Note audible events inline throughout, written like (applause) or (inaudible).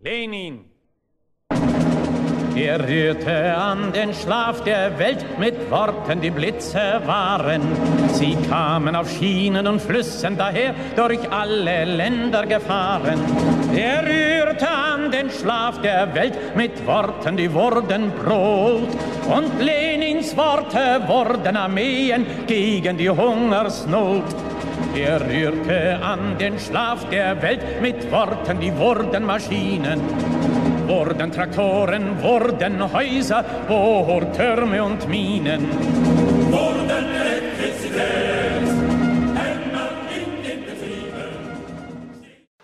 Lenin. Er rührte an den Schlaf der Welt mit Worten, die Blitze waren. Sie kamen auf Schienen und Flüssen daher, durch alle Länder gefahren. Er rührte an den Schlaf der Welt mit Worten, die wurden Brot. Und Lenins Worte wurden Armeen gegen die Hungersnot. Er rührte an den Schlaf der Welt mit Worten, die wurden Maschinen. Wurden Traktoren, wurden Häuser, Bohrtürme und Minen. Wurden Elektrizität, Hämmer in den Betrieben.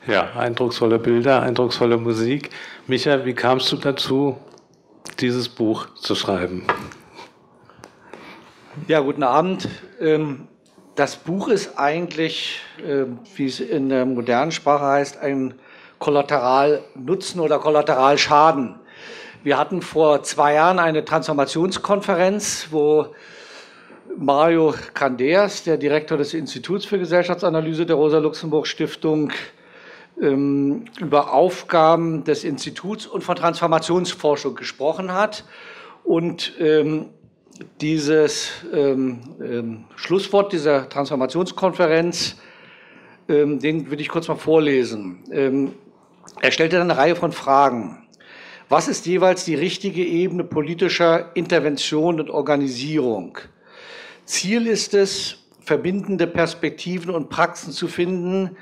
Ja, eindrucksvolle Bilder, eindrucksvolle Musik. Micha, wie kamst du dazu, dieses Buch zu schreiben? Ja, guten Abend. Ähm, das Buch ist eigentlich, ähm, wie es in der modernen Sprache heißt, ein Kollateralnutzen oder Kollateralschaden. Wir hatten vor zwei Jahren eine Transformationskonferenz, wo Mario Candeas, der Direktor des Instituts für Gesellschaftsanalyse der Rosa-Luxemburg-Stiftung, ähm, über Aufgaben des Instituts und von Transformationsforschung gesprochen hat. Und ähm, dieses ähm, ähm, Schlusswort dieser Transformationskonferenz, ähm, den würde ich kurz mal vorlesen. Ähm, er stellte eine Reihe von Fragen. Was ist jeweils die richtige Ebene politischer Intervention und Organisierung? Ziel ist es, verbindende Perspektiven und Praxen zu finden,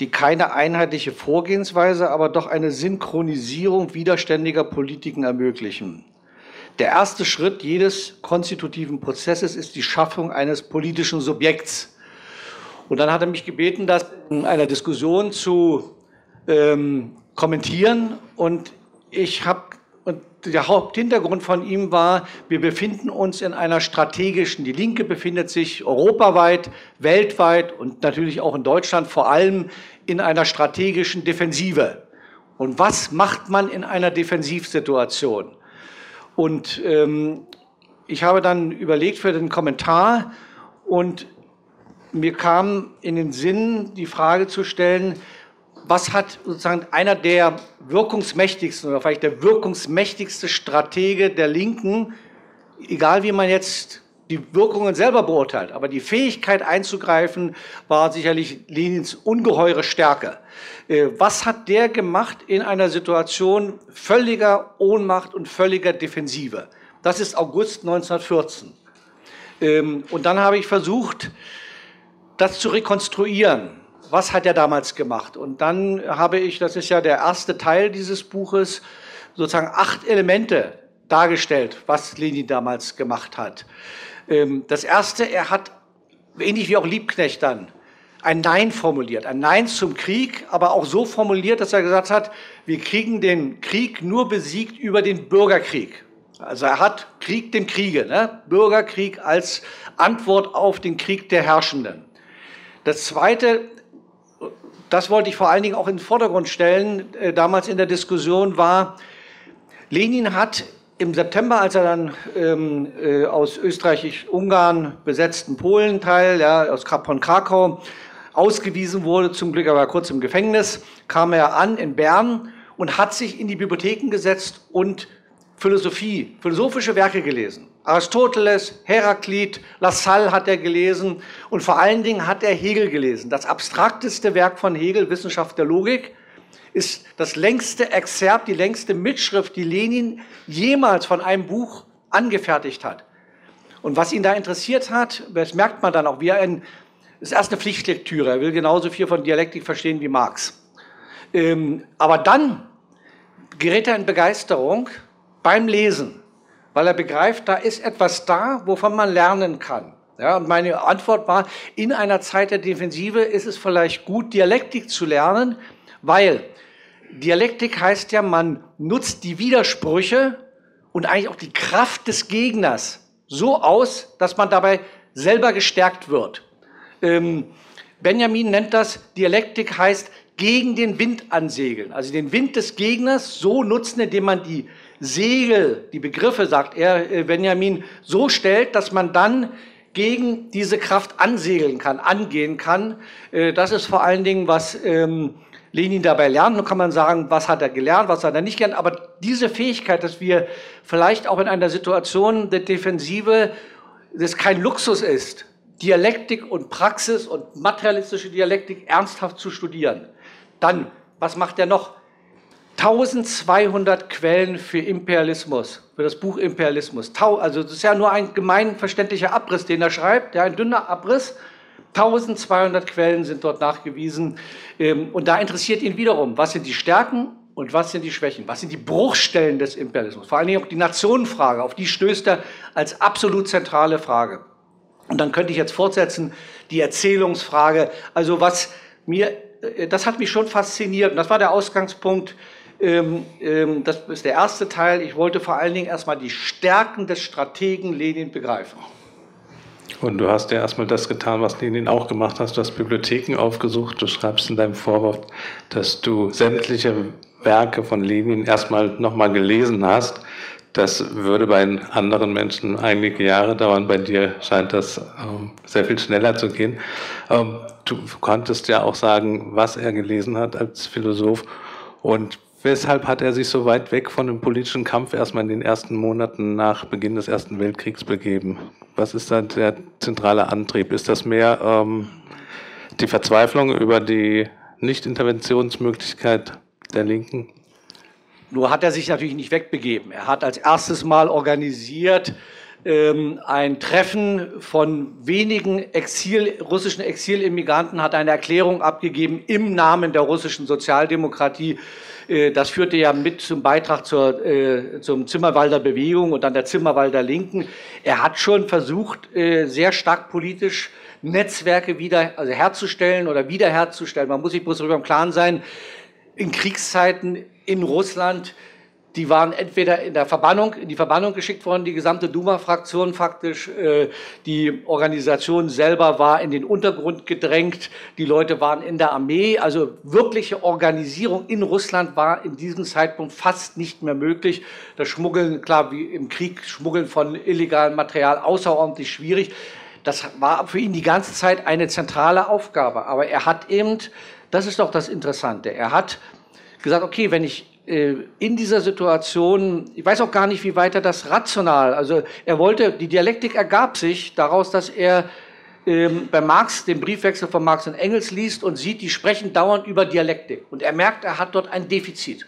die keine einheitliche Vorgehensweise, aber doch eine Synchronisierung widerständiger Politiken ermöglichen. Der erste Schritt jedes konstitutiven Prozesses ist die Schaffung eines politischen Subjekts. Und dann hat er mich gebeten, das in einer Diskussion zu ähm, kommentieren. Und ich habe, und der Haupthintergrund von ihm war, wir befinden uns in einer strategischen, die Linke befindet sich europaweit, weltweit und natürlich auch in Deutschland vor allem in einer strategischen Defensive. Und was macht man in einer Defensivsituation? Und ähm, ich habe dann überlegt für den Kommentar und mir kam in den Sinn, die Frage zu stellen, was hat sozusagen einer der wirkungsmächtigsten oder vielleicht der wirkungsmächtigste Stratege der Linken, egal wie man jetzt die Wirkungen selber beurteilt, aber die Fähigkeit einzugreifen war sicherlich Lenins ungeheure Stärke. Äh, was hat der gemacht in einer Situation völliger Ohnmacht und völliger Defensive? Das ist August 1914. Ähm, und dann habe ich versucht, das zu rekonstruieren. Was hat er damals gemacht? Und dann habe ich, das ist ja der erste Teil dieses Buches, sozusagen acht Elemente dargestellt, was Lenin damals gemacht hat. Ähm, das erste, er hat, ähnlich wie auch Liebknecht dann, ein Nein formuliert, ein Nein zum Krieg, aber auch so formuliert, dass er gesagt hat, wir kriegen den Krieg nur besiegt über den Bürgerkrieg. Also er hat Krieg dem Kriege, ne? Bürgerkrieg als Antwort auf den Krieg der Herrschenden. Das Zweite, das wollte ich vor allen Dingen auch in den Vordergrund stellen, äh, damals in der Diskussion war, Lenin hat im September, als er dann ähm, äh, aus Österreich-Ungarn besetzten Polenteil, ja, aus von Krakau, ausgewiesen wurde, zum Glück aber kurz im Gefängnis, kam er an in Bern und hat sich in die Bibliotheken gesetzt und Philosophie, philosophische Werke gelesen. Aristoteles, Heraklit, Lassalle hat er gelesen und vor allen Dingen hat er Hegel gelesen. Das abstrakteste Werk von Hegel, Wissenschaft der Logik, ist das längste Exzerpt, die längste Mitschrift, die Lenin jemals von einem Buch angefertigt hat. Und was ihn da interessiert hat, das merkt man dann auch, wie er in, ist erst eine Pflichtlektüre, er will genauso viel von Dialektik verstehen wie Marx. Ähm, aber dann gerät er in Begeisterung beim Lesen, weil er begreift, da ist etwas da, wovon man lernen kann. Ja, und meine Antwort war, in einer Zeit der Defensive ist es vielleicht gut, Dialektik zu lernen, weil Dialektik heißt ja, man nutzt die Widersprüche und eigentlich auch die Kraft des Gegners so aus, dass man dabei selber gestärkt wird. Ähm, Benjamin nennt das, Dialektik heißt gegen den Wind ansegeln, also den Wind des Gegners so nutzen, indem man die Segel, die Begriffe, sagt er, äh, Benjamin, so stellt, dass man dann gegen diese Kraft ansegeln kann, angehen kann. Äh, das ist vor allen Dingen, was ähm, Lenin dabei lernen. Nun kann man sagen, was hat er gelernt, was hat er nicht gelernt. Aber diese Fähigkeit, dass wir vielleicht auch in einer Situation der Defensive, das kein Luxus ist, Dialektik und Praxis und materialistische Dialektik ernsthaft zu studieren. Dann, was macht er noch? 1200 Quellen für Imperialismus, für das Buch Imperialismus. Also das ist ja nur ein gemeinverständlicher Abriss, den er schreibt, ja, ein dünner Abriss. 1200 Quellen sind dort nachgewiesen. Ähm, und da interessiert ihn wiederum, was sind die Stärken und was sind die Schwächen? Was sind die Bruchstellen des Imperialismus? Vor allen Dingen auch die Nationenfrage, auf die stößt er als absolut zentrale Frage. Und dann könnte ich jetzt fortsetzen, die Erzählungsfrage. Also was mir, äh, das hat mich schon fasziniert. Und das war der Ausgangspunkt ähm, ähm, das ist der erste Teil. Ich wollte vor allen Dingen erstmal die Stärken des Strategen Lenin begreifen. Und du hast ja erstmal das getan, was Lenin auch gemacht hat. Du hast Bibliotheken aufgesucht. Du schreibst in deinem Vorwort, dass du sämtliche Werke von Lenin erstmal nochmal gelesen hast. Das würde bei anderen Menschen einige Jahre dauern. Bei dir scheint das ähm, sehr viel schneller zu gehen. Ähm, du konntest ja auch sagen, was er gelesen hat als Philosoph. Und Weshalb hat er sich so weit weg von dem politischen Kampf erstmal in den ersten Monaten nach Beginn des Ersten Weltkriegs begeben? Was ist da der zentrale Antrieb? Ist das mehr ähm, die Verzweiflung über die Nichtinterventionsmöglichkeit der Linken? Nur hat er sich natürlich nicht wegbegeben. Er hat als erstes Mal organisiert ähm, ein Treffen von wenigen Exil, russischen Exilimmigranten, hat eine Erklärung abgegeben im Namen der russischen Sozialdemokratie äh, das führte ja mit zum Beitrag zur, äh, zum Zimmerwalder Bewegung und dann der Zimmerwalder Linken. Er hat schon versucht, äh, sehr stark politisch Netzwerke wieder also herzustellen oder wiederherzustellen. Man muss sich bloß darüber im Klaren sein, in Kriegszeiten in Russland die waren entweder in der Verbannung, in die Verbannung geschickt worden, die gesamte Duma-Fraktion faktisch. Äh, die Organisation selber war in den Untergrund gedrängt. Die Leute waren in der Armee. Also wirkliche Organisierung in Russland war in diesem Zeitpunkt fast nicht mehr möglich. Das Schmuggeln, klar, wie im Krieg, Schmuggeln von illegalem Material außerordentlich schwierig. Das war für ihn die ganze Zeit eine zentrale Aufgabe. Aber er hat eben, das ist doch das Interessante, er hat gesagt, okay, wenn ich äh, in dieser Situation, ich weiß auch gar nicht, wie weit er das rational, also er wollte, die Dialektik ergab sich daraus, dass er ähm, bei Marx den Briefwechsel von Marx und Engels liest und sieht, die sprechen dauernd über Dialektik. Und er merkt, er hat dort ein Defizit.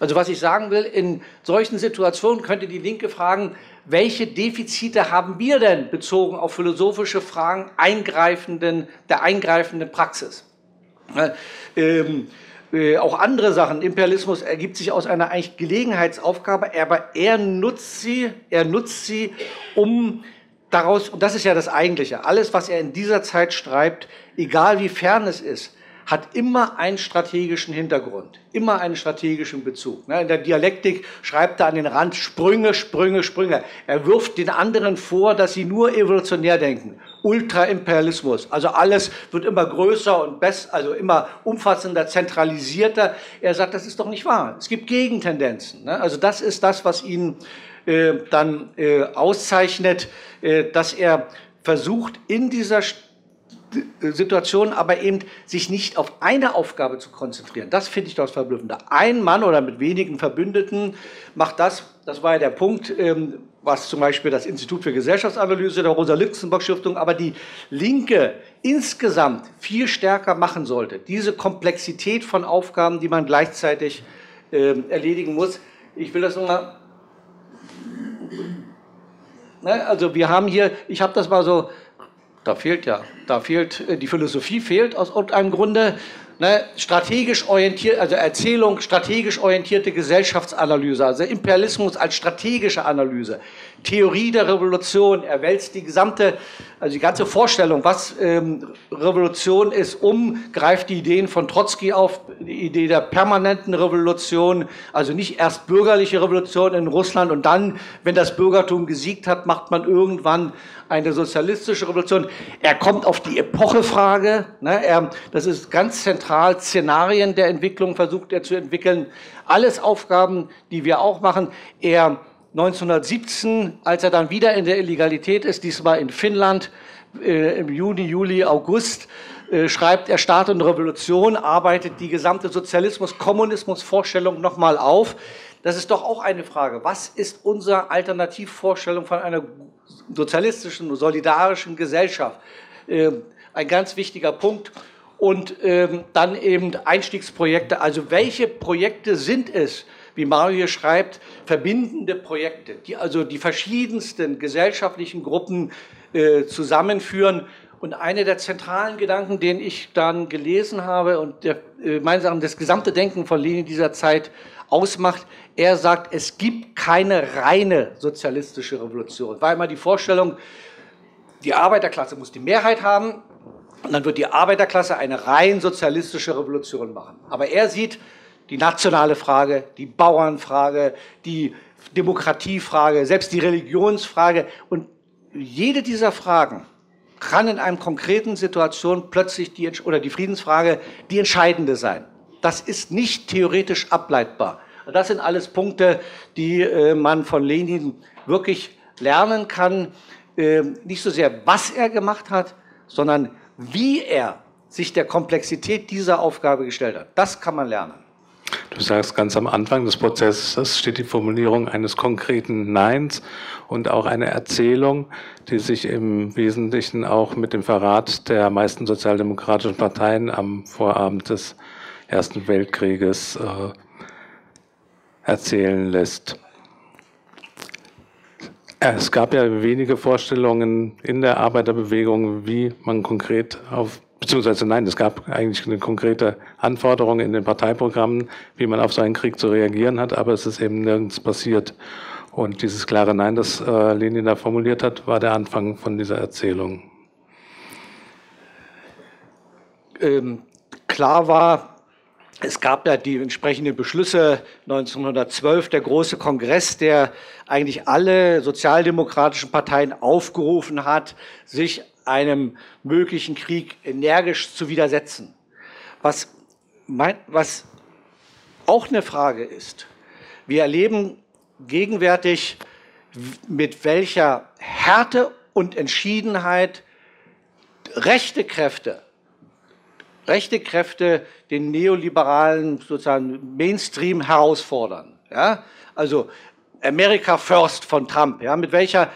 Also was ich sagen will, in solchen Situationen könnte die Linke fragen, welche Defizite haben wir denn bezogen auf philosophische Fragen eingreifenden, der eingreifenden Praxis? Ähm, äh, auch andere Sachen. Imperialismus ergibt sich aus einer eigentlich Gelegenheitsaufgabe, aber er nutzt sie, er nutzt sie, um daraus, und das ist ja das Eigentliche, alles, was er in dieser Zeit schreibt, egal wie fern es ist, hat immer einen strategischen Hintergrund, immer einen strategischen Bezug. Ne, in der Dialektik schreibt er an den Rand Sprünge, Sprünge, Sprünge. Er wirft den anderen vor, dass sie nur evolutionär denken. Ultraimperialismus, also alles wird immer größer und besser, also immer umfassender, zentralisierter. Er sagt, das ist doch nicht wahr. Es gibt Gegentendenzen. Ne? Also das ist das, was ihn äh, dann äh, auszeichnet, äh, dass er versucht, in dieser Situation aber eben sich nicht auf eine Aufgabe zu konzentrieren. Das finde ich das Verblüffende. Ein Mann oder mit wenigen Verbündeten macht das, das war ja der Punkt, ähm, was zum Beispiel das Institut für Gesellschaftsanalyse der Rosa-Luxemburg-Stiftung, aber die Linke insgesamt viel stärker machen sollte. Diese Komplexität von Aufgaben, die man gleichzeitig äh, erledigen muss. Ich will das nochmal. Ne, also wir haben hier, ich habe das mal so da fehlt ja, da fehlt, äh, die Philosophie fehlt aus irgendeinem Grunde. Ne, strategisch orientiert, also Erzählung, strategisch orientierte Gesellschaftsanalyse, also Imperialismus als strategische Analyse, Theorie der Revolution, er wälzt die gesamte, also die ganze Vorstellung, was ähm, Revolution ist, um, greift die Ideen von Trotzki auf, die Idee der permanenten Revolution, also nicht erst bürgerliche Revolution in Russland und dann, wenn das Bürgertum gesiegt hat, macht man irgendwann eine sozialistische Revolution. Er kommt auf die Epochefrage. Ne? Er, das ist ganz zentral. Szenarien der Entwicklung versucht er zu entwickeln. Alles Aufgaben, die wir auch machen. Er 1917, als er dann wieder in der Illegalität ist, diesmal in Finnland, äh, im Juni, Juli, August, äh, schreibt er Staat und Revolution, arbeitet die gesamte Sozialismus-Kommunismus-Vorstellung nochmal auf. Das ist doch auch eine Frage. Was ist unsere Alternativvorstellung von einer sozialistischen, solidarischen Gesellschaft? Ähm, ein ganz wichtiger Punkt. Und ähm, dann eben Einstiegsprojekte. Also welche Projekte sind es, wie Mario hier schreibt, verbindende Projekte, die also die verschiedensten gesellschaftlichen Gruppen äh, zusammenführen. Und einer der zentralen Gedanken, den ich dann gelesen habe und der, äh, meines Erachtens das gesamte Denken von Lenin dieser Zeit ausmacht, er sagt, es gibt keine reine sozialistische Revolution. War immer die Vorstellung, die Arbeiterklasse muss die Mehrheit haben und dann wird die Arbeiterklasse eine rein sozialistische Revolution machen. Aber er sieht die nationale Frage, die Bauernfrage, die Demokratiefrage, selbst die Religionsfrage. Und jede dieser Fragen kann in einem konkreten Situation plötzlich die, oder die Friedensfrage die entscheidende sein. Das ist nicht theoretisch ableitbar. Das sind alles Punkte, die äh, man von Lenin wirklich lernen kann. Äh, nicht so sehr, was er gemacht hat, sondern wie er sich der Komplexität dieser Aufgabe gestellt hat. Das kann man lernen. Du sagst ganz am Anfang des Prozesses steht die Formulierung eines konkreten Neins und auch eine Erzählung, die sich im Wesentlichen auch mit dem Verrat der meisten sozialdemokratischen Parteien am Vorabend des Ersten Weltkrieges äh, erzählen lässt. Es gab ja wenige Vorstellungen in der Arbeiterbewegung, wie man konkret auf beziehungsweise nein, es gab eigentlich eine konkrete Anforderung in den Parteiprogrammen, wie man auf so einen Krieg zu reagieren hat, aber es ist eben nirgends passiert. Und dieses klare Nein, das äh, Lenin da formuliert hat, war der Anfang von dieser Erzählung. Ähm, klar war, es gab ja die entsprechenden Beschlüsse 1912, der große Kongress, der eigentlich alle sozialdemokratischen Parteien aufgerufen hat, sich einem möglichen Krieg energisch zu widersetzen. Was, mein, was auch eine Frage ist, wir erleben gegenwärtig, mit welcher Härte und Entschiedenheit rechte Kräfte, rechte Kräfte den neoliberalen sozusagen Mainstream herausfordern. Ja? Also America First von Trump, ja? mit welcher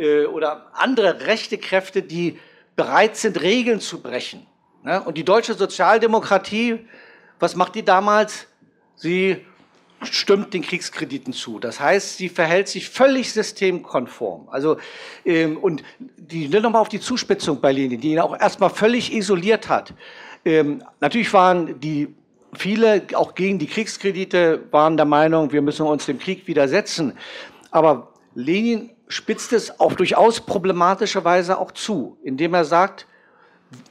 äh, oder andere rechte Kräfte, die bereit sind, Regeln zu brechen. Ne? Und die deutsche Sozialdemokratie, was macht die damals? Sie stimmt den Kriegskrediten zu. Das heißt, sie verhält sich völlig systemkonform. Also ähm, und die nur noch mal auf die Zuspitzung bei Lenin, die ihn auch erstmal völlig isoliert hat. Ähm, natürlich waren die viele auch gegen die Kriegskredite waren der Meinung, wir müssen uns dem Krieg widersetzen. Aber Lenin spitzt es auf durchaus problematische Weise auch zu, indem er sagt,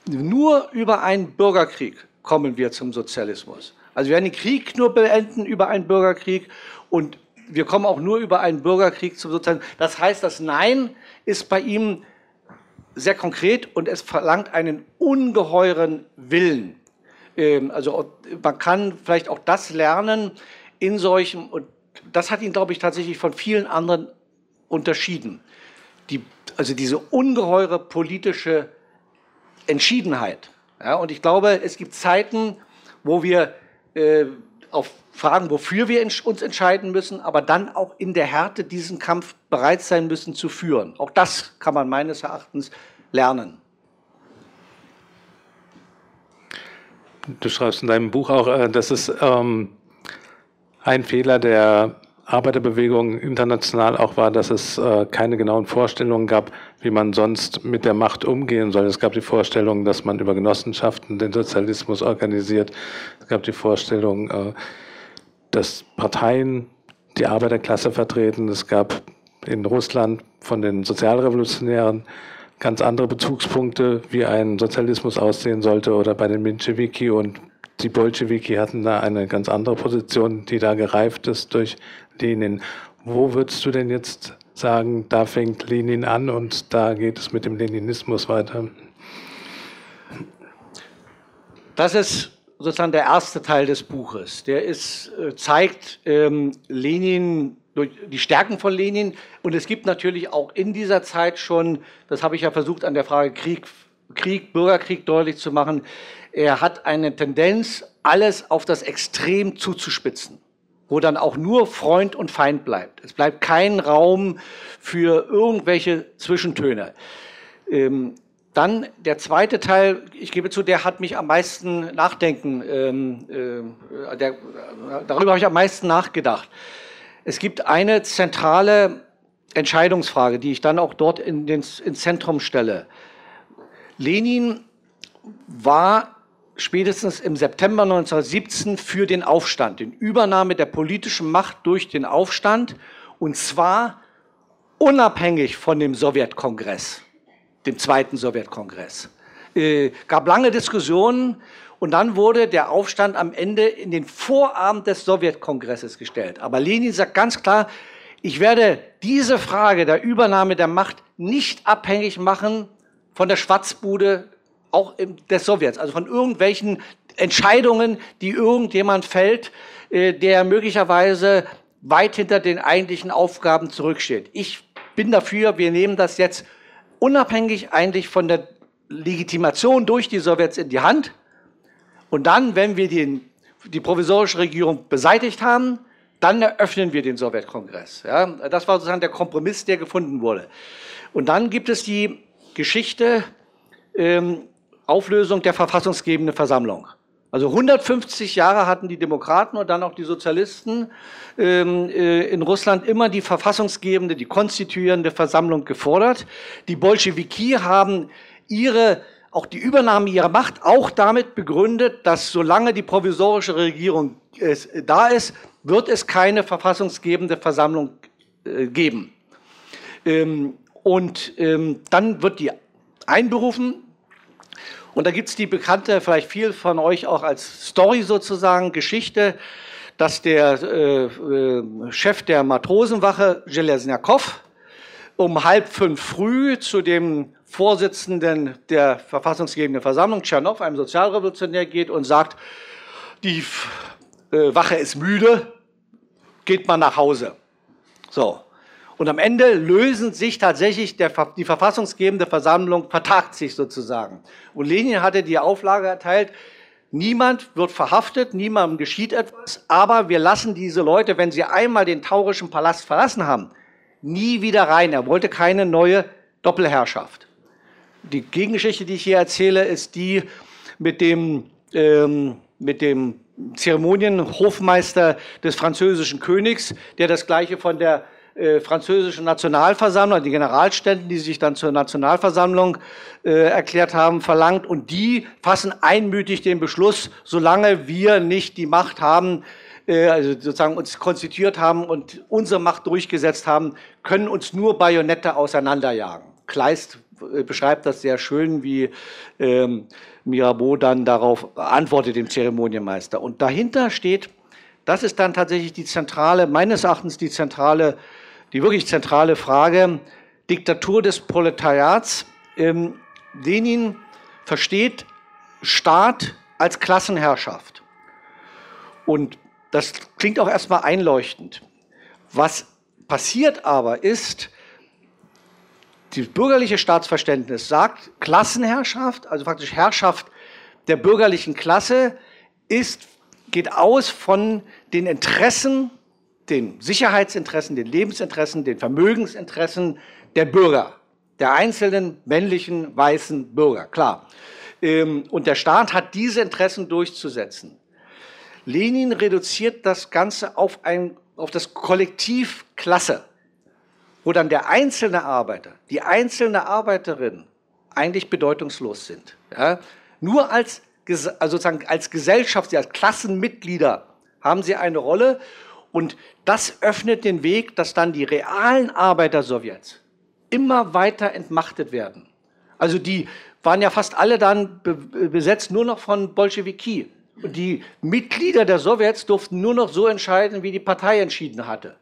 nur über einen Bürgerkrieg kommen wir zum Sozialismus. Also wir werden den Krieg nur beenden über einen Bürgerkrieg und wir kommen auch nur über einen Bürgerkrieg zum Sozialismus. Das heißt, das Nein ist bei ihm sehr konkret und es verlangt einen ungeheuren Willen. Ähm, also man kann vielleicht auch das lernen in solchen, und das hat ihn, glaube ich, tatsächlich von vielen anderen unterschieden. Die, also diese ungeheure politische Entschiedenheit. Ja, und ich glaube, es gibt Zeiten, wo wir äh, auf Fragen, wofür wir uns entscheiden müssen, aber dann auch in der Härte diesen Kampf bereit sein müssen zu führen. Auch das kann man meines Erachtens lernen. Du schreibst in deinem Buch auch, äh, dass es ähm, ein Fehler der Arbeiterbewegung international auch war, dass es äh, keine genauen Vorstellungen gab, wie man sonst mit der Macht umgehen soll. Es gab die Vorstellung, dass man über Genossenschaften den Sozialismus organisiert. Es gab die Vorstellung, äh, dass Parteien die Arbeiterklasse vertreten. Es gab in Russland von den Sozialrevolutionären ganz andere Bezugspunkte, wie ein Sozialismus aussehen sollte oder bei den Menschewiki und die Bolschewiki hatten da eine ganz andere Position, die da gereift ist durch Lenin. Wo würdest du denn jetzt sagen, da fängt Lenin an und da geht es mit dem Leninismus weiter? Das ist sozusagen der erste Teil des Buches. Der ist, äh, zeigt ähm, Lenin die Stärken von Lenin. Und es gibt natürlich auch in dieser Zeit schon, das habe ich ja versucht an der Frage Krieg Krieg, Bürgerkrieg deutlich zu machen. Er hat eine Tendenz, alles auf das Extrem zuzuspitzen, wo dann auch nur Freund und Feind bleibt. Es bleibt kein Raum für irgendwelche Zwischentöne. Ähm, dann der zweite Teil, ich gebe zu, der hat mich am meisten nachdenken, ähm, äh, der, darüber habe ich am meisten nachgedacht. Es gibt eine zentrale Entscheidungsfrage, die ich dann auch dort in den, ins Zentrum stelle. Lenin war spätestens im September 1917 für den Aufstand, den Übernahme der politischen Macht durch den Aufstand und zwar unabhängig von dem Sowjetkongress, dem zweiten Sowjetkongress. Äh, gab lange Diskussionen und dann wurde der Aufstand am Ende in den Vorabend des Sowjetkongresses gestellt. Aber Lenin sagt ganz klar, ich werde diese Frage der Übernahme der Macht nicht abhängig machen von der Schwarzbude auch des Sowjets, also von irgendwelchen Entscheidungen, die irgendjemand fällt, äh, der möglicherweise weit hinter den eigentlichen Aufgaben zurücksteht. Ich bin dafür, wir nehmen das jetzt unabhängig eigentlich von der Legitimation durch die Sowjets in die Hand. Und dann, wenn wir den, die provisorische Regierung beseitigt haben, dann eröffnen wir den Sowjetkongress. Ja, das war sozusagen der Kompromiss, der gefunden wurde. Und dann gibt es die Geschichte ähm, Auflösung der verfassungsgebenden Versammlung. Also 150 Jahre hatten die Demokraten und dann auch die Sozialisten ähm, äh, in Russland immer die verfassungsgebende, die konstituierende Versammlung gefordert. Die Bolschewiki haben ihre auch die Übernahme ihrer Macht auch damit begründet, dass solange die provisorische Regierung äh, da ist, wird es keine verfassungsgebende Versammlung äh, geben. Ähm, und ähm, dann wird die einberufen und da gibt es die bekannte, vielleicht viel von euch auch als Story sozusagen, Geschichte, dass der äh, äh, Chef der Matrosenwache, Jelesniakov, um halb fünf früh zu dem Vorsitzenden der verfassungsgebenden Versammlung, Tschernow, einem Sozialrevolutionär, geht und sagt, die äh, Wache ist müde, geht mal nach Hause. So. Und am Ende lösen sich tatsächlich der, die verfassungsgebende Versammlung, vertagt sich sozusagen. Und Lenin hatte die Auflage erteilt, niemand wird verhaftet, niemandem geschieht etwas, aber wir lassen diese Leute, wenn sie einmal den taurischen Palast verlassen haben, nie wieder rein. Er wollte keine neue Doppelherrschaft. Die Gegengeschichte, die ich hier erzähle, ist die mit dem, ähm, mit dem Zeremonienhofmeister des französischen Königs, der das gleiche von der äh, französischen Nationalversammlung, die Generalständen, die sich dann zur Nationalversammlung äh, erklärt haben, verlangt. Und die fassen einmütig den Beschluss, solange wir nicht die Macht haben, äh, also sozusagen uns konstituiert haben und unsere Macht durchgesetzt haben, können uns nur Bajonette auseinanderjagen. Kleist äh, beschreibt das sehr schön, wie ähm, Mirabeau dann darauf antwortet, dem Zeremonienmeister. Und dahinter steht, das ist dann tatsächlich die zentrale, meines Erachtens die zentrale die wirklich zentrale Frage, Diktatur des Proletariats. Ähm, Lenin versteht Staat als Klassenherrschaft. Und das klingt auch erstmal einleuchtend. Was passiert aber ist, die bürgerliche Staatsverständnis sagt, Klassenherrschaft, also faktisch Herrschaft der bürgerlichen Klasse, ist, geht aus von den Interessen den Sicherheitsinteressen, den Lebensinteressen, den Vermögensinteressen der Bürger, der einzelnen männlichen weißen Bürger, klar. Ähm, und der Staat hat diese Interessen durchzusetzen. Lenin reduziert das Ganze auf, ein, auf das Kollektiv Klasse, wo dann der einzelne Arbeiter, die einzelne Arbeiterin eigentlich bedeutungslos sind. Ja? Nur als, also sozusagen als Gesellschaft, als Klassenmitglieder haben sie eine Rolle und das öffnet den Weg, dass dann die realen Arbeiter-Sowjets immer weiter entmachtet werden. Also die waren ja fast alle dann besetzt nur noch von Bolschewiki. Und die Mitglieder der Sowjets durften nur noch so entscheiden, wie die Partei entschieden hatte.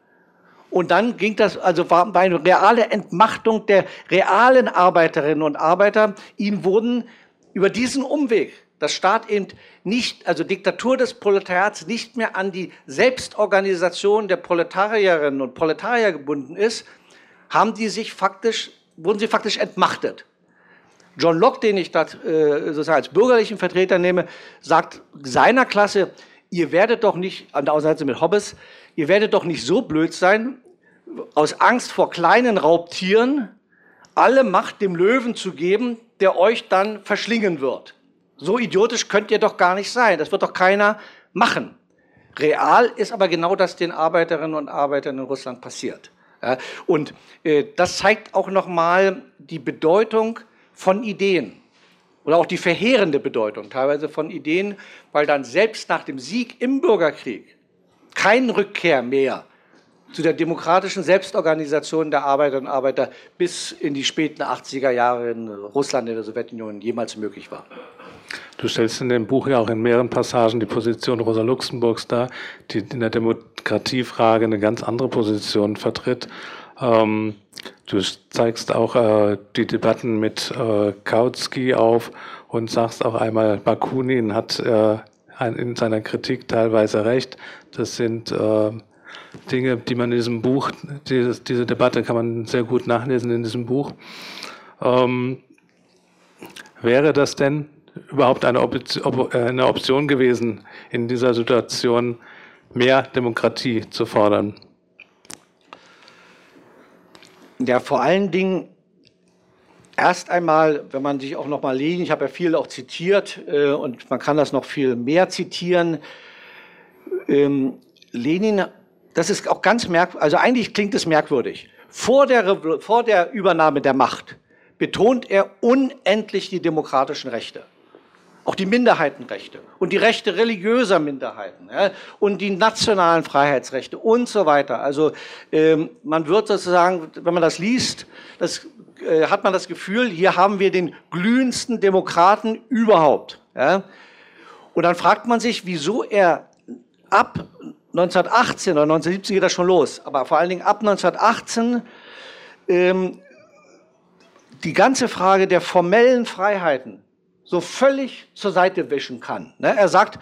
Und dann ging das, also war eine reale Entmachtung der realen Arbeiterinnen und Arbeiter. Ihnen wurden über diesen Umweg dass Staat eben nicht, also Diktatur des Proletariats nicht mehr an die Selbstorganisation der Proletarierinnen und Proletarier gebunden ist, haben die sich faktisch, wurden sie faktisch entmachtet. John Locke, den ich das, äh, sozusagen als bürgerlichen Vertreter nehme, sagt seiner Klasse, ihr werdet doch nicht, an der Auseinandersetzung mit Hobbes, ihr werdet doch nicht so blöd sein, aus Angst vor kleinen Raubtieren alle Macht dem Löwen zu geben, der euch dann verschlingen wird. So idiotisch könnt ihr doch gar nicht sein. Das wird doch keiner machen. Real ist aber genau das den Arbeiterinnen und Arbeitern in Russland passiert. und äh, das zeigt auch nochmal die Bedeutung von Ideen oder auch die verheerende Bedeutung teilweise von Ideen, weil dann selbst nach dem Sieg im Bürgerkrieg keine Rückkehr mehr zu der demokratischen Selbstorganisation der Arbeiterinnen und Arbeiter bis in die späten 80er Jahre in Russland, in der Sowjetunion jemals möglich war. Du stellst in dem Buch ja auch in mehreren Passagen die Position Rosa Luxemburgs dar, die in der Demokratiefrage eine ganz andere Position vertritt. Ähm, du zeigst auch äh, die Debatten mit äh, Kautsky auf und sagst auch einmal, Bakunin hat äh, in seiner Kritik teilweise recht. Das sind äh, Dinge, die man in diesem Buch, diese, diese Debatte kann man sehr gut nachlesen in diesem Buch. Ähm, wäre das denn überhaupt eine, Op eine Option gewesen, in dieser Situation mehr Demokratie zu fordern? Ja, vor allen Dingen erst einmal, wenn man sich auch noch mal lesen, ich habe ja viel auch zitiert äh, und man kann das noch viel mehr zitieren. Ähm, Lenin, das ist auch ganz merkwürdig, also eigentlich klingt es merkwürdig. Vor der, vor der Übernahme der Macht betont er unendlich die demokratischen Rechte auch die Minderheitenrechte und die Rechte religiöser Minderheiten ja, und die nationalen Freiheitsrechte und so weiter. Also ähm, man wird sozusagen, wenn man das liest, das, äh, hat man das Gefühl, hier haben wir den glühendsten Demokraten überhaupt. Ja. Und dann fragt man sich, wieso er ab 1918 oder 1917 geht das schon los, aber vor allen Dingen ab 1918 ähm, die ganze Frage der formellen Freiheiten so völlig zur Seite wischen kann. Ne? Er sagt,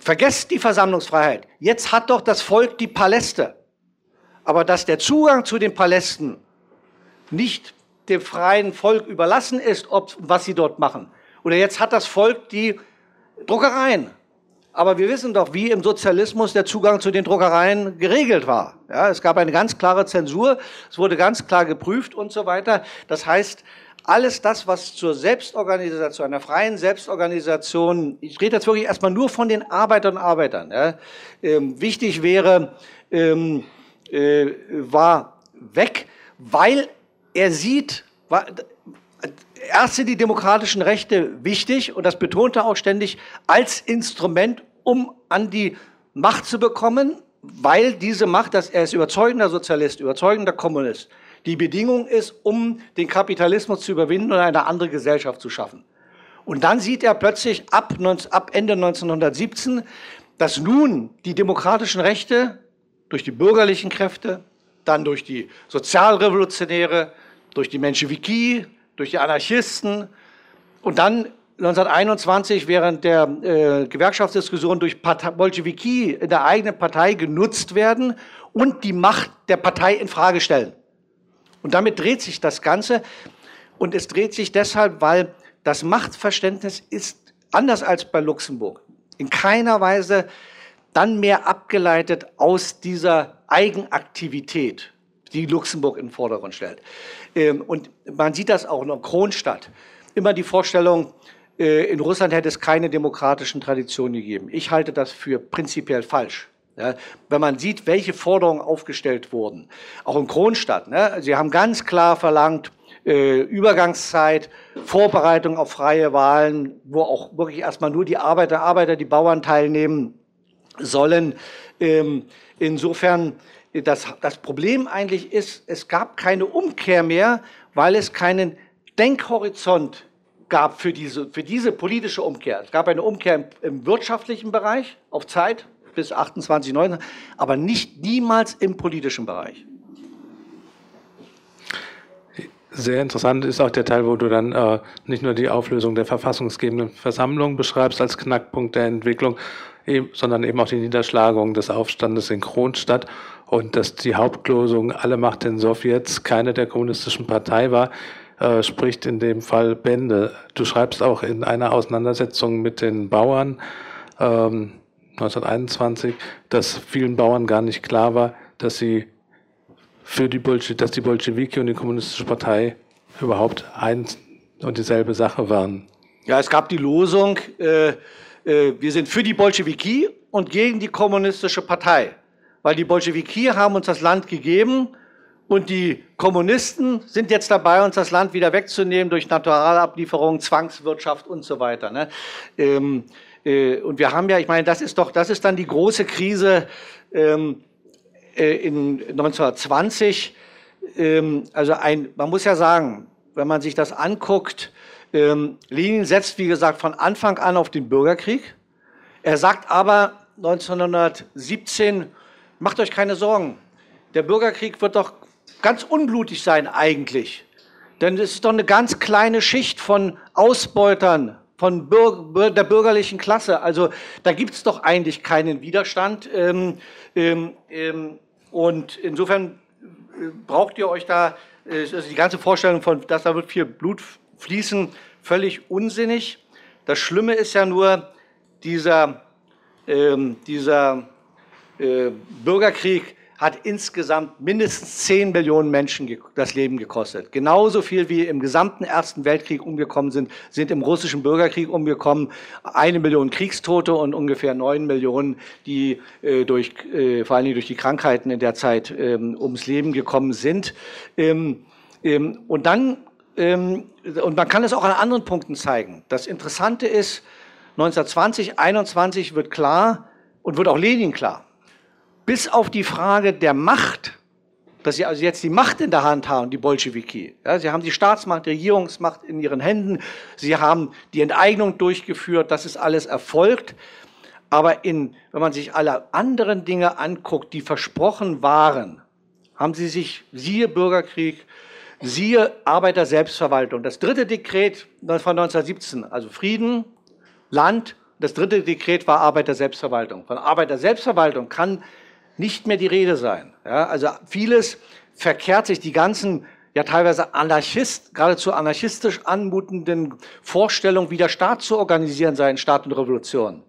vergesst die Versammlungsfreiheit. Jetzt hat doch das Volk die Paläste. Aber dass der Zugang zu den Palästen nicht dem freien Volk überlassen ist, ob, was sie dort machen. Oder jetzt hat das Volk die Druckereien. Aber wir wissen doch, wie im Sozialismus der Zugang zu den Druckereien geregelt war. Ja, es gab eine ganz klare Zensur, es wurde ganz klar geprüft und so weiter. Das heißt, alles das, was zur Selbstorganisation, einer freien Selbstorganisation, ich rede jetzt wirklich erstmal nur von den Arbeitern und Arbeitern, ja, ähm, wichtig wäre, ähm, äh, war weg, weil er sieht, war, erst sind die demokratischen Rechte wichtig und das betonte er auch ständig als Instrument, um an die Macht zu bekommen, weil diese Macht, dass er ist überzeugender Sozialist, überzeugender Kommunist, die Bedingung ist, um den Kapitalismus zu überwinden und eine andere Gesellschaft zu schaffen. Und dann sieht er plötzlich ab, ab Ende 1917, dass nun die demokratischen Rechte durch die bürgerlichen Kräfte, dann durch die Sozialrevolutionäre, durch die Menschewiki, durch die Anarchisten und dann 1921 während der äh, Gewerkschaftsdiskussion durch Partei, Bolschewiki in der eigenen Partei genutzt werden und die Macht der Partei in Frage stellen. Und damit dreht sich das Ganze. Und es dreht sich deshalb, weil das Machtverständnis ist anders als bei Luxemburg in keiner Weise dann mehr abgeleitet aus dieser Eigenaktivität, die Luxemburg in den Vordergrund stellt. Ähm, und man sieht das auch in Kronstadt. Immer die Vorstellung, äh, in Russland hätte es keine demokratischen Traditionen gegeben. Ich halte das für prinzipiell falsch. Ja, wenn man sieht, welche Forderungen aufgestellt wurden, auch in Kronstadt, ne, sie haben ganz klar verlangt, äh, Übergangszeit, Vorbereitung auf freie Wahlen, wo auch wirklich erstmal nur die Arbeiter, Arbeiter, die Bauern teilnehmen sollen. Ähm, insofern, das, das Problem eigentlich ist, es gab keine Umkehr mehr, weil es keinen Denkhorizont gab für diese, für diese politische Umkehr. Es gab eine Umkehr im, im wirtschaftlichen Bereich auf Zeit, bis 28, 29, aber nicht niemals im politischen Bereich. Sehr interessant ist auch der Teil, wo du dann äh, nicht nur die Auflösung der verfassungsgebenden Versammlung beschreibst als Knackpunkt der Entwicklung, eben, sondern eben auch die Niederschlagung des Aufstandes in Kronstadt und dass die Hauptlosung alle Macht den Sowjets keine der kommunistischen Partei war. äh, spricht in dem Fall Bände. Du schreibst auch in einer Auseinandersetzung mit den Bauern ähm, 1921, dass vielen Bauern gar nicht klar war, dass sie für die Bolsche dass die Bolschewiki und die Kommunistische Partei überhaupt ein und dieselbe Sache waren. Ja, es gab die Losung, äh, äh, wir sind für die Bolschewiki und gegen die Kommunistische Partei. Weil die Bolschewiki haben uns das Land gegeben und die Kommunisten sind jetzt dabei, uns das Land wieder wegzunehmen durch Naturalablieferung, Zwangswirtschaft und so weiter. Ne? Ähm, äh, und wir haben ja, ich meine, das ist doch, das ist dann die große Krise ähm, äh, in 1920, ähm, also ein, man muss ja sagen, wenn man sich das anguckt, ähm, Lenin setzt, wie gesagt, von Anfang an auf den Bürgerkrieg. Er sagt aber 1917, macht euch keine Sorgen, der Bürgerkrieg wird doch ganz unblutig sein eigentlich. Denn es ist doch eine ganz kleine Schicht von Ausbeutern, von Bürger, der bürgerlichen Klasse. Also da gibt es doch eigentlich keinen Widerstand. Ähm, ähm, ähm, und insofern äh, braucht ihr euch da, äh, also die ganze Vorstellung von, dass da wird viel Blut fließen, völlig unsinnig. Das Schlimme ist ja nur dieser, ähm, dieser äh, Bürgerkrieg, hat insgesamt mindestens 10 Millionen Menschen das Leben gekostet. Genauso viel wie im gesamten Ersten Weltkrieg umgekommen sind, sind im russischen Bürgerkrieg umgekommen. Eine Million Kriegstote und ungefähr 9 Millionen, die äh, durch, äh, vor allem durch die Krankheiten in der Zeit ähm, ums Leben gekommen sind. Ähm, ähm, und dann, ähm, und man kann es auch an anderen Punkten zeigen. Das Interessante ist, 1920, 21 wird klar und wird auch Lenin klar bis auf die Frage der Macht, dass sie also jetzt die Macht in der Hand haben, die Bolschewiki. Ja, sie haben die Staatsmacht, die Regierungsmacht in ihren Händen. Sie haben die Enteignung durchgeführt. Das ist alles erfolgt. Aber in, wenn man sich alle anderen Dinge anguckt, die versprochen waren, haben sie sich, siehe Bürgerkrieg, siehe Arbeiter-Selbstverwaltung. Das dritte Dekret von 1917, also Frieden, Land. Das dritte Dekret war Arbeiter-Selbstverwaltung. Von Arbeiter-Selbstverwaltung kann nicht mehr die Rede sein. Ja, also vieles verkehrt sich, die ganzen ja teilweise Anarchist, geradezu anarchistisch anmutenden Vorstellungen, wie der Staat zu organisieren sei in Staat und Revolution,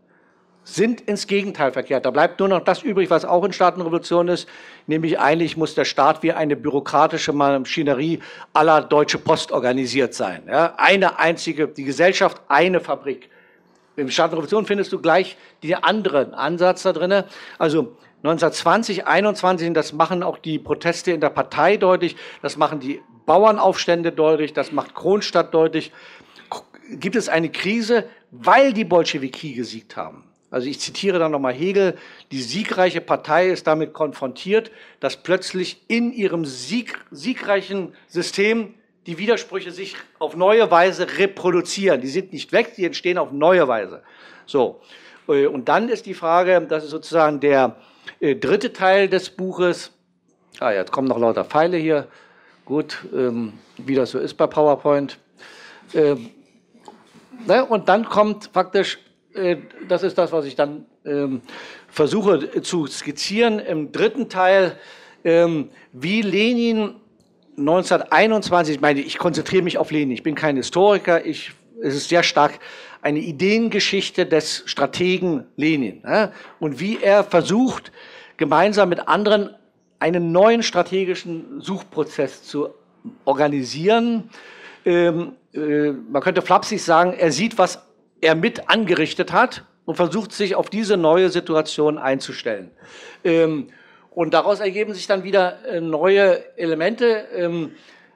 sind ins Gegenteil verkehrt. Da bleibt nur noch das übrig, was auch in Staat und Revolution ist, nämlich eigentlich muss der Staat wie eine bürokratische Maschinerie aller Deutsche Post organisiert sein. Ja, eine einzige, die Gesellschaft, eine Fabrik. Im Staat und Revolution findest du gleich den anderen Ansatz da drin. Also 1920, 21, das machen auch die Proteste in der Partei deutlich, das machen die Bauernaufstände deutlich, das macht Kronstadt deutlich, gibt es eine Krise, weil die Bolschewiki gesiegt haben. Also ich zitiere dann nochmal Hegel, die siegreiche Partei ist damit konfrontiert, dass plötzlich in ihrem Sieg, siegreichen System die Widersprüche sich auf neue Weise reproduzieren. Die sind nicht weg, die entstehen auf neue Weise. So. Äh, und dann ist die Frage, das ist sozusagen der, äh, dritte Teil des Buches, ah, jetzt kommen noch lauter Pfeile hier. Gut, ähm, wie das so ist bei PowerPoint. Ähm, ne, und dann kommt faktisch, äh, das ist das, was ich dann ähm, versuche zu skizzieren im dritten Teil, ähm, wie Lenin 1921, ich meine, ich konzentriere mich auf Lenin, ich bin kein Historiker, ich, es ist sehr stark eine Ideengeschichte des Strategen Lenin ne? und wie er versucht, gemeinsam mit anderen einen neuen strategischen Suchprozess zu organisieren. Ähm, äh, man könnte flapsig sagen, er sieht, was er mit angerichtet hat und versucht sich auf diese neue Situation einzustellen. Ähm, und daraus ergeben sich dann wieder äh, neue Elemente, ähm,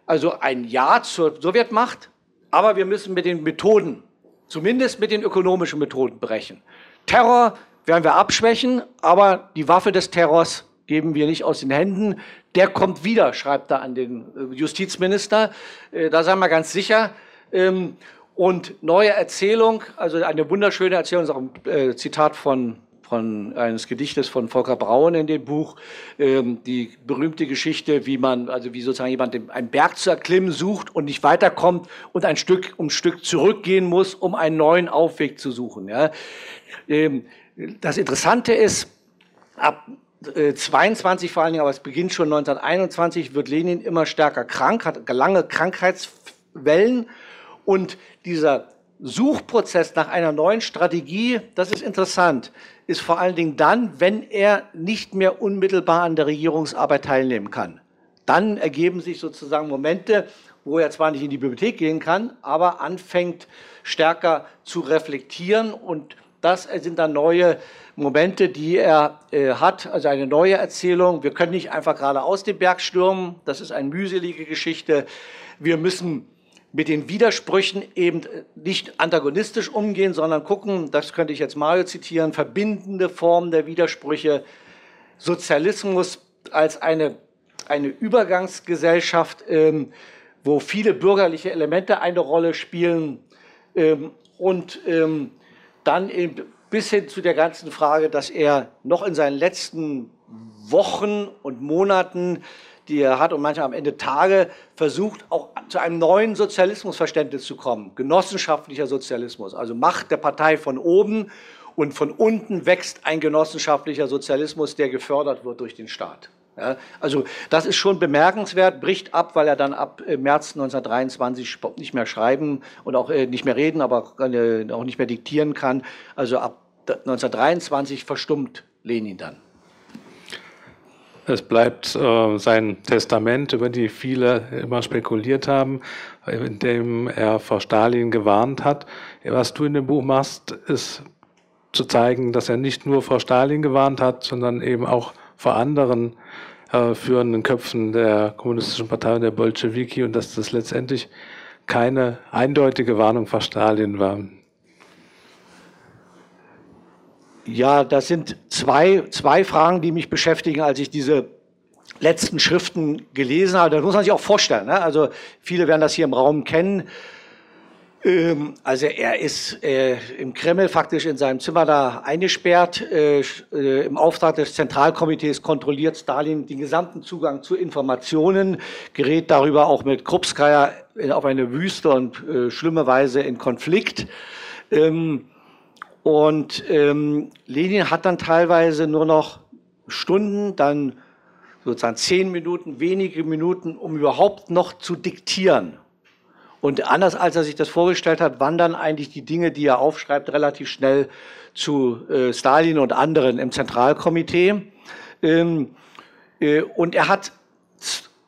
also ein Ja zur Sowjetmacht, aber wir müssen mit den Methoden zumindest mit den ökonomischen Methoden brechen. Terror werden wir abschwächen, aber die Waffe des Terrors geben wir nicht aus den Händen. Der kommt wieder, schreibt er an den äh, Justizminister. Äh, da seien wir ganz sicher. Ähm, und neue Erzählung, also eine wunderschöne Erzählung, ist auch ein äh, Zitat von von eines Gedichtes von Volker Braun in dem Buch, ähm, die berühmte Geschichte, wie man, also wie sozusagen jemand einen Berg zu erklimmen sucht und nicht weiterkommt und ein Stück um Stück zurückgehen muss, um einen neuen Aufweg zu suchen. Ja. Das Interessante ist, ab 22 äh, vor allen Dingen, aber es beginnt schon 1921, wird Lenin immer stärker krank, hat lange Krankheits Quellen. Und dieser Suchprozess nach einer neuen Strategie, das ist interessant, ist vor allen Dingen dann, wenn er nicht mehr unmittelbar an der Regierungsarbeit teilnehmen kann. Dann ergeben sich sozusagen Momente, wo er zwar nicht in die Bibliothek gehen kann, aber anfängt stärker zu reflektieren und das sind dann neue Momente, die er äh, hat, also eine neue Erzählung. Wir können nicht einfach gerade aus dem Berg stürmen, das ist eine mühselige Geschichte. Wir müssen mit den Widersprüchen eben nicht antagonistisch umgehen, sondern gucken, das könnte ich jetzt Mario zitieren, verbindende Formen der Widersprüche, Sozialismus als eine, eine Übergangsgesellschaft, ähm, wo viele bürgerliche Elemente eine Rolle spielen ähm, und ähm, dann eben bis hin zu der ganzen Frage, dass er noch in seinen letzten Wochen und Monaten die er hat und manchmal am Ende Tage versucht, auch zu einem neuen Sozialismusverständnis zu kommen. Genossenschaftlicher Sozialismus, also Macht der Partei von oben und von unten wächst ein genossenschaftlicher Sozialismus, der gefördert wird durch den Staat. Ja, also das ist schon bemerkenswert, bricht ab, weil er dann ab äh, März 1923 nicht mehr schreiben und auch äh, nicht mehr reden, aber auch nicht mehr diktieren kann. Also ab 1923 verstummt Lenin dann. Es bleibt äh, sein Testament, über die viele immer spekuliert haben, in dem er vor Stalin gewarnt hat. Was du in dem Buch machst, ist zu zeigen, dass er nicht nur vor Stalin gewarnt hat, sondern eben auch vor anderen äh, führenden Köpfen der Kommunistischen Partei und der Bolschewiki und dass das letztendlich keine eindeutige Warnung vor Stalin war. Ja, das sind zwei, zwei Fragen, die mich beschäftigen, als ich diese letzten Schriften gelesen habe. Das muss man sich auch vorstellen. Ne? Also viele werden das hier im Raum kennen. Ähm, also er ist äh, im Kreml faktisch in seinem Zimmer da eingesperrt. Äh, äh, Im Auftrag des Zentralkomitees kontrolliert Stalin den gesamten Zugang zu Informationen, gerät darüber auch mit Krupskaya auf eine wüste und äh, schlimme Weise in Konflikt. Ähm, und ähm, Lenin hat dann teilweise nur noch Stunden, dann sozusagen zehn Minuten, wenige Minuten, um überhaupt noch zu diktieren. Und anders als er sich das vorgestellt hat, wandern eigentlich die Dinge, die er aufschreibt, relativ schnell zu äh, Stalin und anderen im Zentralkomitee. Ähm, äh, und er hat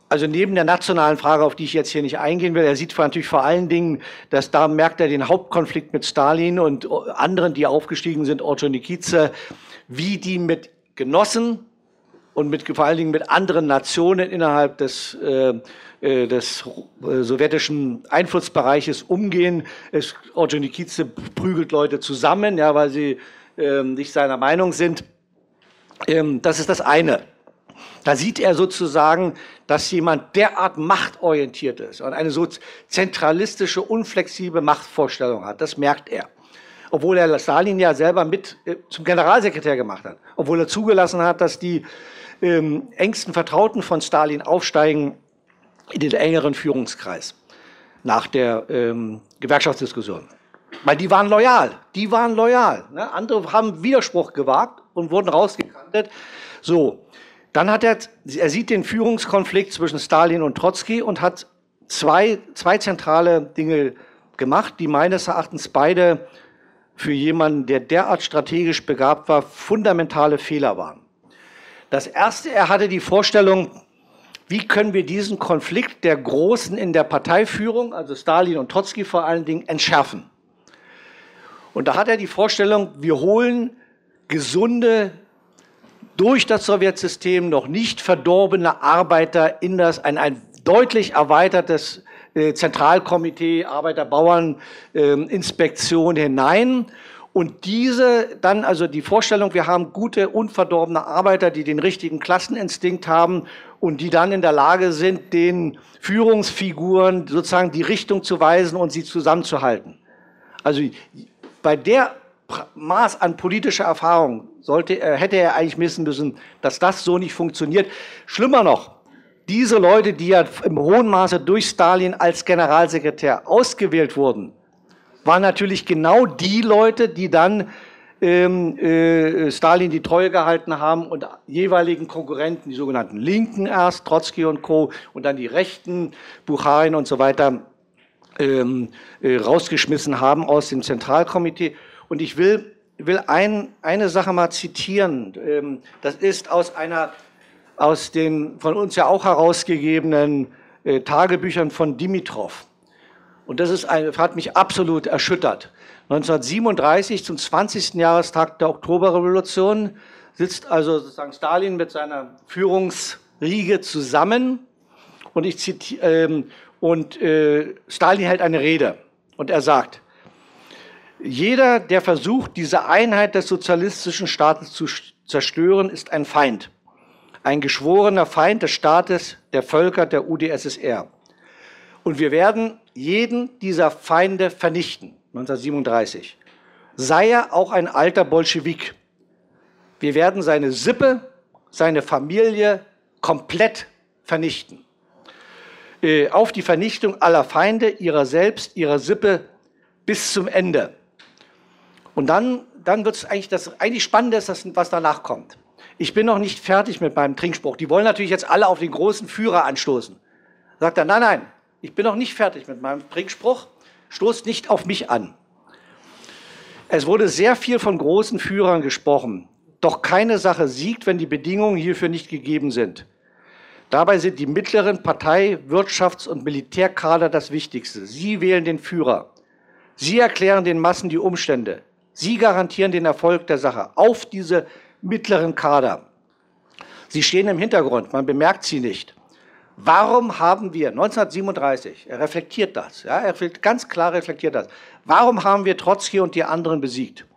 also neben der nationalen Frage, auf die ich jetzt hier nicht eingehen will, er sieht natürlich vor allen Dingen, dass da merkt er den Hauptkonflikt mit Stalin und anderen, die aufgestiegen sind, Orджonikidze, wie die mit Genossen und mit, vor allen Dingen mit anderen Nationen innerhalb des, äh, äh des äh, sowjetischen Einflussbereiches umgehen. Es, Orджonikidze prügelt Leute zusammen, ja, weil sie äh, nicht seiner Meinung sind. Ähm, das ist das eine. Da sieht er sozusagen, dass jemand derart machtorientiert ist und eine so zentralistische, unflexible Machtvorstellung hat. Das merkt er. Obwohl er Stalin ja selber mit äh, zum Generalsekretär gemacht hat. Obwohl er zugelassen hat, dass die ähm, engsten Vertrauten von Stalin aufsteigen in den engeren Führungskreis nach der ähm, Gewerkschaftsdiskussion. Weil die waren loyal, die waren loyal. Ne? Andere haben Widerspruch gewagt und wurden rausgekantet. So, dann hat er, er sieht den Führungskonflikt zwischen Stalin und Trotzki und hat zwei, zwei zentrale Dinge gemacht, die meines Erachtens beide für jemanden, der derart strategisch begabt war, fundamentale Fehler waren. Das erste, er hatte die Vorstellung, wie können wir diesen Konflikt der Großen in der Parteiführung, also Stalin und Trotzki vor allen Dingen, entschärfen. Und da hat er die Vorstellung, wir holen gesunde durch das Sowjetsystem noch nicht verdorbene Arbeiter in das, ein, ein deutlich erweitertes äh, Zentralkomitee Arbeiter-Bauern-Inspektion hinein. Und diese dann, also die Vorstellung, wir haben gute, unverdorbene Arbeiter, die den richtigen Klasseninstinkt haben und die dann in der Lage sind, den Führungsfiguren sozusagen die Richtung zu weisen und sie zusammenzuhalten. Also bei der Maß an politischer Erfahrung sollte, hätte er eigentlich wissen müssen, dass das so nicht funktioniert. Schlimmer noch, diese Leute, die ja im hohen Maße durch Stalin als Generalsekretär ausgewählt wurden, waren natürlich genau die Leute, die dann ähm, äh, Stalin die Treue gehalten haben und jeweiligen Konkurrenten, die sogenannten Linken erst, Trotzki und Co. und dann die Rechten, Bucharin und so weiter, ähm, äh, rausgeschmissen haben aus dem Zentralkomitee. Und ich will, will ein, eine Sache mal zitieren. Ähm, das ist aus einer aus den von uns ja auch herausgegebenen äh, Tagebüchern von Dimitrov. Und das ist ein, hat mich absolut erschüttert. 1937 zum 20. Jahrestag der Oktoberrevolution sitzt also sozusagen Stalin mit seiner Führungsriege zusammen und ich zitiere, ähm, und äh, Stalin hält eine Rede und er sagt, jeder, der versucht, diese Einheit des sozialistischen Staates zu zerstören, ist ein Feind. Ein geschworener Feind des Staates, der Völker der UdSSR. Und wir werden jeden dieser Feinde vernichten, 1937. Sei er auch ein alter Bolschewik. Wir werden seine Sippe, seine Familie komplett vernichten. Äh, auf die Vernichtung aller Feinde, ihrer selbst, ihrer Sippe bis zum Ende. Und dann, dann wird es eigentlich das eigentlich Spannende, ist, was danach kommt. Ich bin noch nicht fertig mit meinem Trinkspruch. Die wollen natürlich jetzt alle auf den großen Führer anstoßen. Sagt er, nein, nein, ich bin noch nicht fertig mit meinem Trinkspruch. Stoßt nicht auf mich an. Es wurde sehr viel von großen Führern gesprochen. Doch keine Sache siegt, wenn die Bedingungen hierfür nicht gegeben sind. Dabei sind die mittleren Partei-, Wirtschafts- und Militärkader das Wichtigste. Sie wählen den Führer. Sie erklären den Massen die Umstände. Sie garantieren den Erfolg der Sache auf diese mittleren Kader. Sie stehen im Hintergrund, man bemerkt sie nicht. Warum haben wir 1937, er reflektiert das, ja, er ganz klar reflektiert das, warum haben wir Trotzki und die anderen besiegt?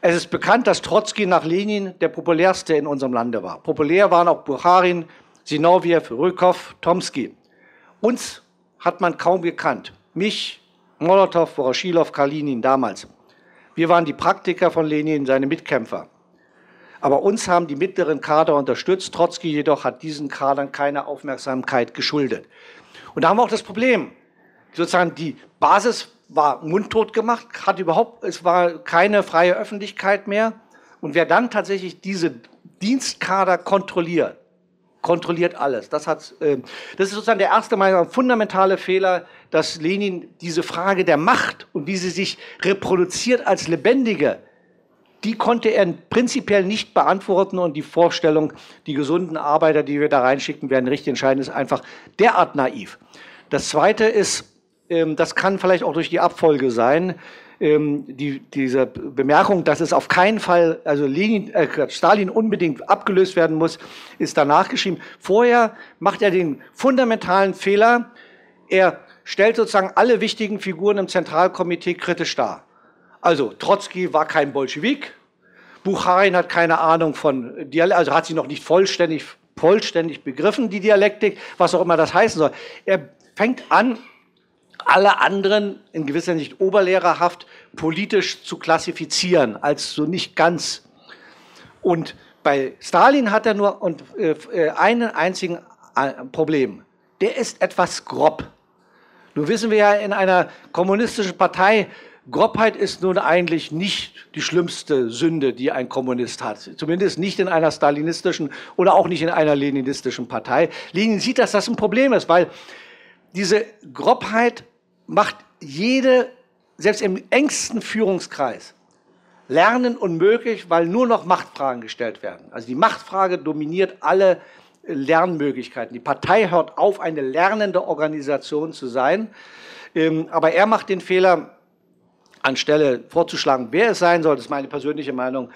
Es ist bekannt, dass Trotzki nach Lenin der populärste in unserem Lande war. Populär waren auch Bukharin, Sinowiew, Rykov, Tomsky. Uns hat man kaum gekannt. Mich, Molotow, Voroshilov, Kalinin damals. Wir waren die Praktiker von Lenin, seine Mitkämpfer. Aber uns haben die mittleren Kader unterstützt. Trotzki jedoch hat diesen Kadern keine Aufmerksamkeit geschuldet. Und da haben wir auch das Problem. Sozusagen die Basis war mundtot gemacht, hat überhaupt, es war keine freie Öffentlichkeit mehr. Und wer dann tatsächlich diese Dienstkader kontrolliert, kontrolliert alles. Das, hat, äh, das ist sozusagen der erste Mal fundamentale Fehler, dass Lenin diese Frage der Macht und wie sie sich reproduziert als lebendige, die konnte er prinzipiell nicht beantworten und die Vorstellung, die gesunden Arbeiter, die wir da reinschicken, werden richtig entscheiden, ist einfach derart naiv. Das Zweite ist, ähm, das kann vielleicht auch durch die Abfolge sein. Ähm, die, diese Bemerkung, dass es auf keinen Fall, also Lenin, äh, Stalin unbedingt abgelöst werden muss, ist danach geschrieben. Vorher macht er den fundamentalen Fehler, er stellt sozusagen alle wichtigen Figuren im Zentralkomitee kritisch dar. Also Trotzki war kein Bolschewik, Bucharin hat keine Ahnung von Dialektik, also hat sie noch nicht vollständig, vollständig begriffen, die Dialektik, was auch immer das heißen soll. Er fängt an, alle anderen in gewisser Sicht oberlehrerhaft politisch zu klassifizieren, als so nicht ganz. Und bei Stalin hat er nur und, äh, äh einen einzigen äh, Problem. Der ist etwas grob. Nun wissen wir ja in einer kommunistischen Partei, Grobheit ist nun eigentlich nicht die schlimmste Sünde, die ein Kommunist hat. Zumindest nicht in einer stalinistischen oder auch nicht in einer leninistischen Partei. Lenin sieht, dass das ein Problem ist, weil diese Grobheit macht jede, selbst im engsten Führungskreis, Lernen unmöglich, weil nur noch Machtfragen gestellt werden. Also die Machtfrage dominiert alle Lernmöglichkeiten. Die Partei hört auf, eine lernende Organisation zu sein. Ähm, aber er macht den Fehler, anstelle vorzuschlagen, wer es sein soll, das ist meine persönliche Meinung,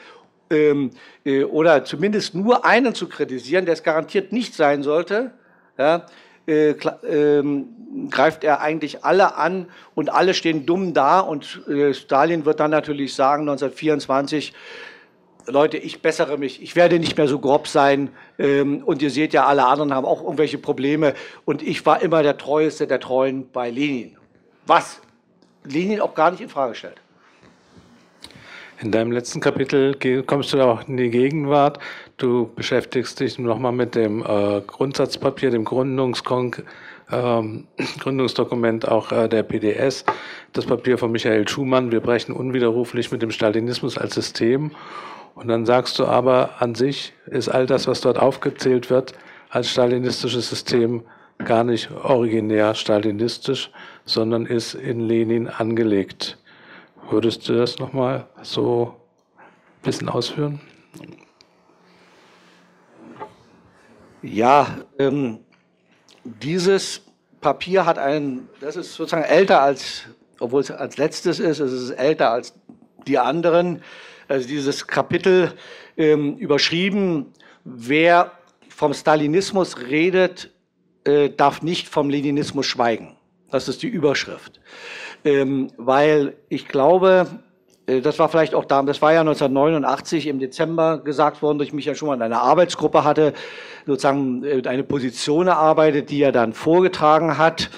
ähm, äh, oder zumindest nur einen zu kritisieren, der es garantiert nicht sein sollte, ja, äh, ähm, greift er eigentlich alle an und alle stehen dumm da und äh, Stalin wird dann natürlich sagen 1924, Leute, ich bessere mich, ich werde nicht mehr so grob sein ähm, und ihr seht ja, alle anderen haben auch irgendwelche Probleme und ich war immer der Treueste der Treuen bei Lenin. Was Lenin auch gar nicht in Frage stellt. In deinem letzten Kapitel kommst du auch in die Gegenwart. Du beschäftigst dich nochmal mit dem äh, Grundsatzpapier, dem Gründungskon ähm, (clears throat) Gründungsdokument auch äh, der PDS, das Papier von Michael Schumann. Wir brechen unwiderruflich mit dem Stalinismus als System. Und dann sagst du aber, an sich ist all das, was dort aufgezählt wird, als stalinistisches System gar nicht originär stalinistisch, sondern ist in Lenin angelegt. Würdest du das nochmal so ein bisschen ausführen? Ja, ähm, dieses Papier hat einen, das ist sozusagen älter als, obwohl es als letztes ist, es ist älter als die anderen. Also dieses Kapitel ähm, überschrieben, wer vom Stalinismus redet, äh, darf nicht vom Leninismus schweigen. Das ist die Überschrift. Ähm, weil ich glaube, äh, das war vielleicht auch da, das war ja 1989 im Dezember gesagt worden, ich mich ja schon mal in einer Arbeitsgruppe hatte, sozusagen äh, eine Position erarbeitet, die er dann vorgetragen hat.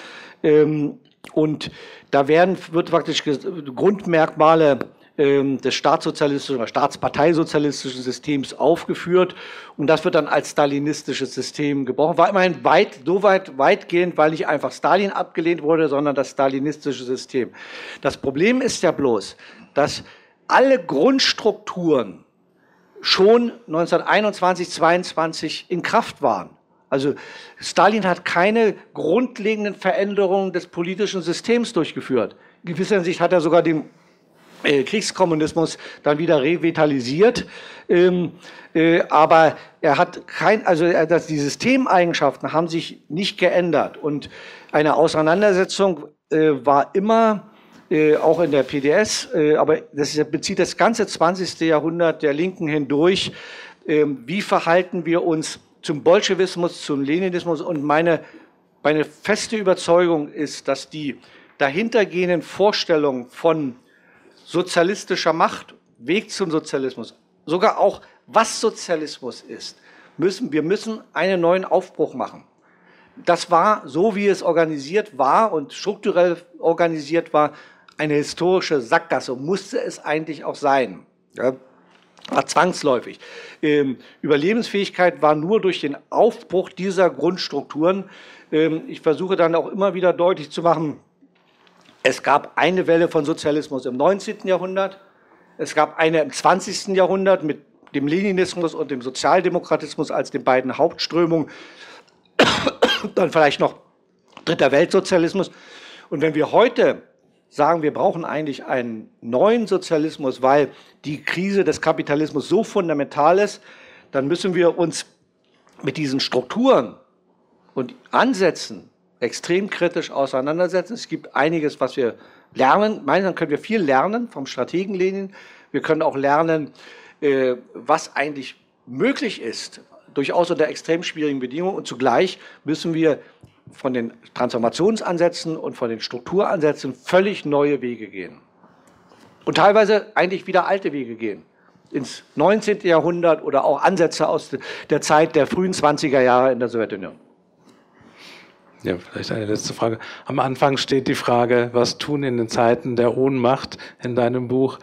Ähm, und da werden, wird praktisch Grundmerkmale des staatssozialistischen oder staatsparteisozialistischen Systems aufgeführt und das wird dann als stalinistisches System gebrochen. War immerhin weit, so weit, weitgehend, weil nicht einfach Stalin abgelehnt wurde, sondern das stalinistische System. Das Problem ist ja bloß, dass alle Grundstrukturen schon 1921, 22 in Kraft waren. Also Stalin hat keine grundlegenden Veränderungen des politischen Systems durchgeführt. In gewisser Hinsicht hat er sogar äh, Kriegskommunismus dann wieder revitalisiert. Ähm, äh, aber er hat kein, also er, das, die Systemeigenschaften haben sich nicht geändert. Und eine Auseinandersetzung äh, war immer äh, auch in der PDS, äh, aber das bezieht das ganze 20. Jahrhundert der Linken hindurch. Ähm, wie verhalten wir uns zum Bolschewismus, zum Leninismus? Und meine, meine feste Überzeugung ist, dass die dahintergehenden Vorstellungen von sozialistischer Macht, Weg zum Sozialismus, sogar auch was Sozialismus ist, müssen, wir müssen einen neuen Aufbruch machen. Das war, so wie es organisiert war und strukturell organisiert war, eine historische Sackgasse, musste es eigentlich auch sein. Ja, war zwangsläufig. Ähm, Überlebensfähigkeit war nur durch den Aufbruch dieser Grundstrukturen. Ähm, ich versuche dann auch immer wieder deutlich zu machen, es gab eine Welle von Sozialismus im 19. Jahrhundert, es gab eine im 20. Jahrhundert mit dem Leninismus und dem Sozialdemokratismus als den beiden Hauptströmungen, (coughs) dann vielleicht noch dritter Weltsozialismus. Und wenn wir heute sagen, wir brauchen eigentlich einen neuen Sozialismus, weil die Krise des Kapitalismus so fundamental ist, dann müssen wir uns mit diesen Strukturen und Ansätzen extrem kritisch auseinandersetzen. Es gibt einiges, was wir lernen. Meiner können wir viel lernen vom Strategen Lenin. Wir können auch lernen, äh, was eigentlich möglich ist, durchaus unter extrem schwierigen Bedingungen. Und zugleich müssen wir von den Transformationsansätzen und von den Strukturansätzen völlig neue Wege gehen. Und teilweise eigentlich wieder alte Wege gehen. Ins 19. Jahrhundert oder auch Ansätze aus der Zeit der frühen 20er Jahre in der Sowjetunion. Ja, vielleicht eine letzte Frage. Am Anfang steht die Frage, was tun in den Zeiten der Ohnmacht in deinem Buch?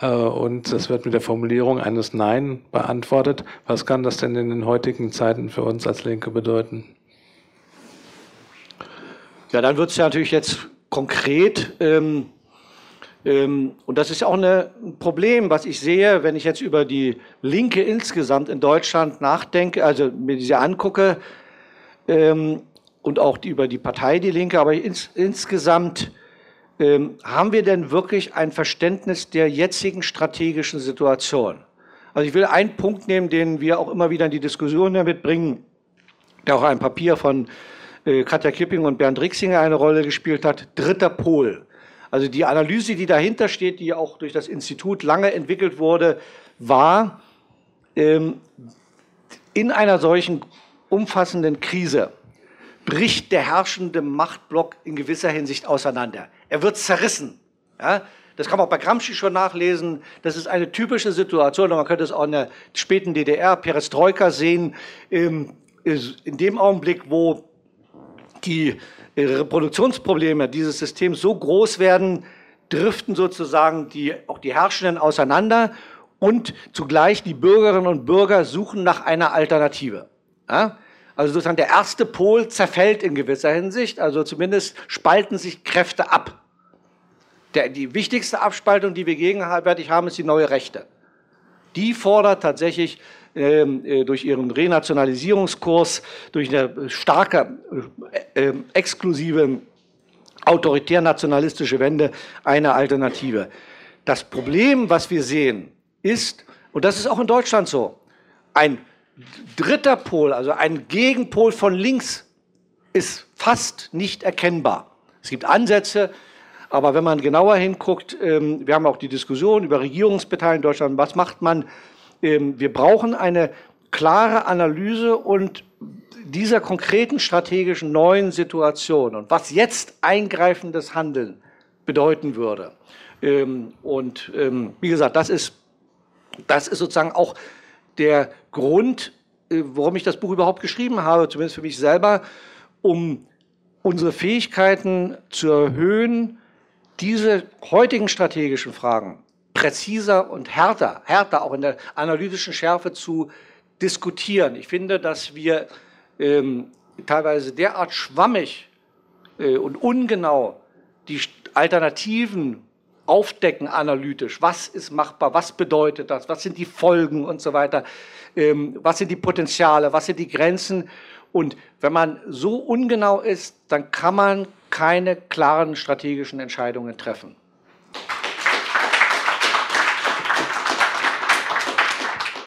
Äh, und das wird mit der Formulierung eines Nein beantwortet. Was kann das denn in den heutigen Zeiten für uns als Linke bedeuten? Ja, dann wird es ja natürlich jetzt konkret. Ähm, ähm, und das ist auch eine, ein Problem, was ich sehe, wenn ich jetzt über die Linke insgesamt in Deutschland nachdenke, also mir diese angucke ähm, und auch die, über die Partei Die Linke, aber ins, insgesamt ähm, haben wir denn wirklich ein Verständnis der jetzigen strategischen Situation? Also ich will einen Punkt nehmen, den wir auch immer wieder in die Diskussion damit bringen, der auch ein Papier von äh, Katja Kipping und Bernd Rixinger eine Rolle gespielt hat, dritter Pol. Also die Analyse, die dahinter steht, die auch durch das Institut lange entwickelt wurde, war ähm, in einer solchen umfassenden Krise bricht der herrschende Machtblock in gewisser Hinsicht auseinander. Er wird zerrissen. Ja? Das kann man auch bei Gramsci schon nachlesen. Das ist eine typische Situation. Und man könnte es auch in der späten DDR, Perestroika sehen. In dem Augenblick, wo die Reproduktionsprobleme dieses Systems so groß werden, driften sozusagen die, auch die Herrschenden auseinander und zugleich die Bürgerinnen und Bürger suchen nach einer Alternative. Ja? Also sozusagen der erste Pol zerfällt in gewisser Hinsicht, also zumindest spalten sich Kräfte ab. Der, die wichtigste Abspaltung, die wir gegenwärtig haben, ist die neue Rechte. Die fordert tatsächlich ähm, äh, durch ihren Renationalisierungskurs, durch eine starke, äh, äh, exklusive autoritär-nationalistische Wende eine Alternative. Das Problem, was wir sehen, ist, und das ist auch in Deutschland so, ein dritter Pol, also ein Gegenpol von links, ist fast nicht erkennbar. Es gibt Ansätze, aber wenn man genauer hinguckt, ähm, wir haben auch die Diskussion über Regierungsbeteiligung in Deutschland, was macht man? Ähm, wir brauchen eine klare Analyse und dieser konkreten strategischen neuen Situation und was jetzt eingreifendes Handeln bedeuten würde. Ähm, und ähm, wie gesagt, das ist, das ist sozusagen auch der Grund, äh, warum ich das Buch überhaupt geschrieben habe, zumindest für mich selber, um unsere Fähigkeiten zu erhöhen, diese heutigen strategischen Fragen präziser und härter, härter auch in der analytischen Schärfe zu diskutieren. Ich finde, dass wir ähm, teilweise derart schwammig äh, und ungenau die Alternativen aufdecken analytisch. Was ist machbar? Was bedeutet das? Was sind die Folgen und so weiter? Ähm, was sind die Potenziale? Was sind die Grenzen? Und wenn man so ungenau ist, dann kann man keine klaren strategischen Entscheidungen treffen.